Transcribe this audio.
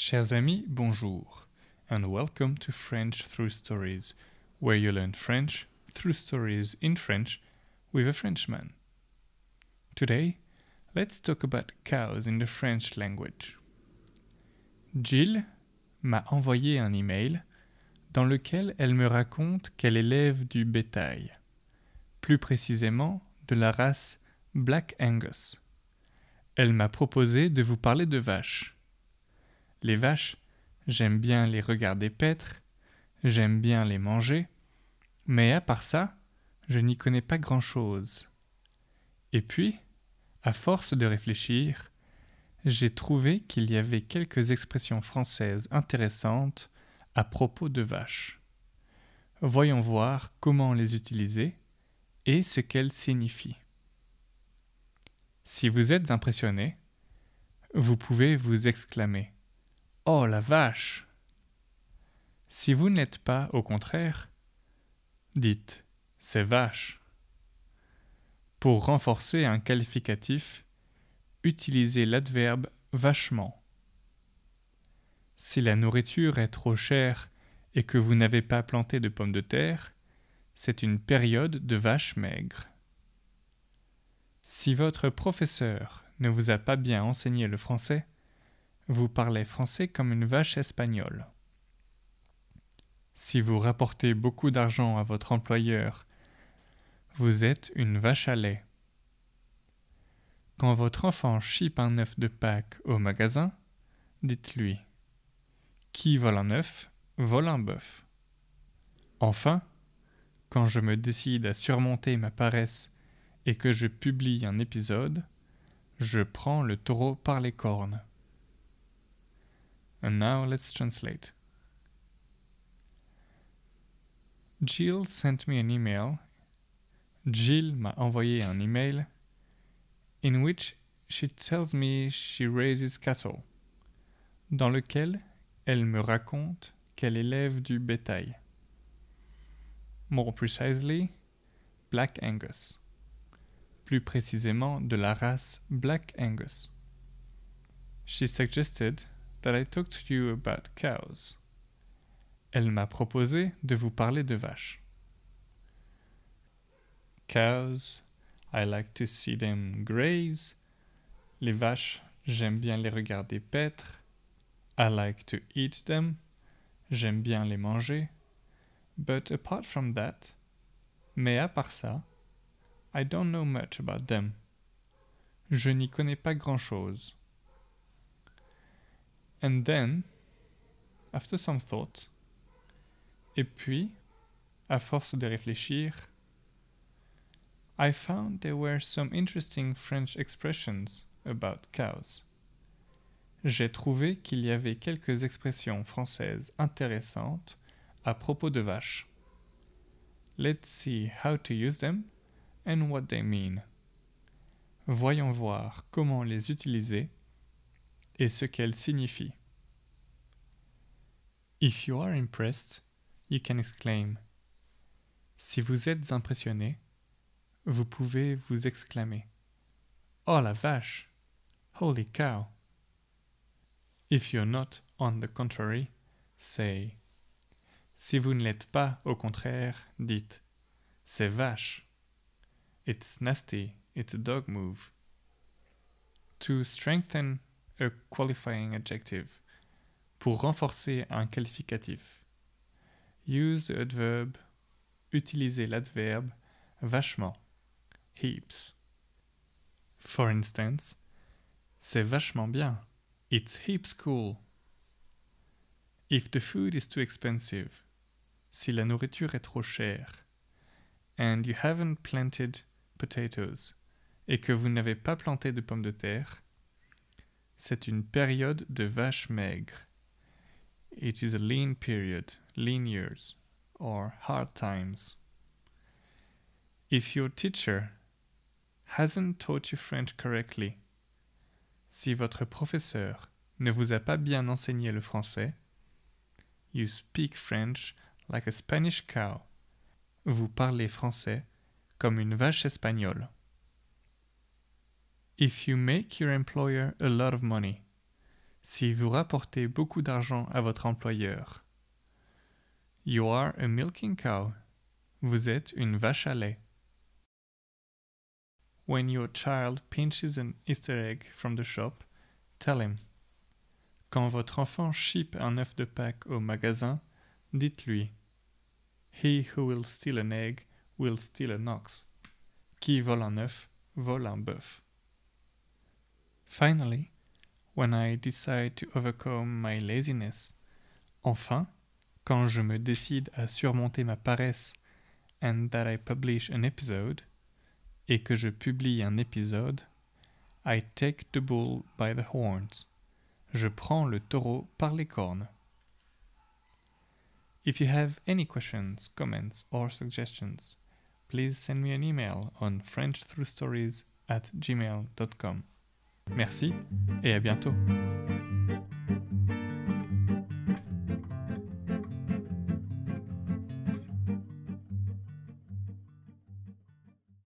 Chers amis, bonjour, and welcome to French Through Stories, where you learn French through stories in French with a Frenchman. Today, let's talk about cows in the French language. Jill m'a envoyé un email dans lequel elle me raconte qu'elle élève du bétail, plus précisément de la race Black Angus. Elle m'a proposé de vous parler de vaches. Les vaches, j'aime bien les regarder paître, j'aime bien les manger, mais à part ça, je n'y connais pas grand-chose. Et puis, à force de réfléchir, j'ai trouvé qu'il y avait quelques expressions françaises intéressantes à propos de vaches. Voyons voir comment les utiliser et ce qu'elles signifient. Si vous êtes impressionné, vous pouvez vous exclamer Oh la vache Si vous ne l'êtes pas, au contraire, dites C'est vache. Pour renforcer un qualificatif, utilisez l'adverbe vachement. Si la nourriture est trop chère et que vous n'avez pas planté de pommes de terre, c'est une période de vache maigre. Si votre professeur ne vous a pas bien enseigné le français, vous parlez français comme une vache espagnole. Si vous rapportez beaucoup d'argent à votre employeur, vous êtes une vache à lait. Quand votre enfant chipe un œuf de Pâques au magasin, dites-lui Qui vole un œuf, vole un bœuf. Enfin, quand je me décide à surmonter ma paresse et que je publie un épisode, je prends le taureau par les cornes. And now let's translate. Jill sent me an email. Jill m'a envoyé un email in which she tells me she raises cattle, dans lequel elle me raconte qu'elle élève du bétail. More precisely, Black Angus. Plus précisément de la race Black Angus. She suggested that I talk to you about cows. Elle m'a proposé de vous parler de vaches. Cows, I like to see them graze. Les vaches, j'aime bien les regarder paître. I like to eat them. J'aime bien les manger. But apart from that, mais à part ça, I don't know much about them. Je n'y connais pas grand-chose. And then, after some thought, et puis, à force de réfléchir, I found there were some interesting French expressions about cows. J'ai trouvé qu'il y avait quelques expressions françaises intéressantes à propos de vaches. Let's see how to use them and what they mean. Voyons voir comment les utiliser et ce qu'elles signifient. If you are impressed, you can exclaim. Si vous êtes impressionné, vous pouvez vous exclamer. Oh la vache! Holy cow! If you're not, on the contrary, say. Si vous ne l'êtes pas, au contraire, dites. C'est vache. It's nasty. It's a dog move. To strengthen a qualifying adjective. Pour renforcer un qualificatif. Use the adverb. Utilisez l'adverbe vachement. Heaps. For instance, c'est vachement bien. It's heaps cool. If the food is too expensive, si la nourriture est trop chère, and you haven't planted potatoes, et que vous n'avez pas planté de pommes de terre, c'est une période de vache maigre. It is a lean period, lean years, or hard times. If your teacher hasn't taught you French correctly, si votre professeur ne vous a pas bien enseigné le français, you speak French like a Spanish cow. Vous parlez français comme une vache espagnole. If you make your employer a lot of money, Si vous rapportez beaucoup d'argent à votre employeur. You are a milking cow. Vous êtes une vache à lait. When your child pinches an Easter egg from the shop, tell him. Quand votre enfant chipe un œuf de Pâques au magasin, dites-lui. He who will steal an egg will steal an ox. Qui vole un œuf, vole un bœuf. Finally, when I decide to overcome my laziness, enfin, quand je me décide à surmonter ma paresse and that I publish an episode, et que je publie un épisode, I take the bull by the horns. Je prends le taureau par les cornes. If you have any questions, comments, or suggestions, please send me an email on frenchthroughstories at gmail.com. Merci et à bientôt.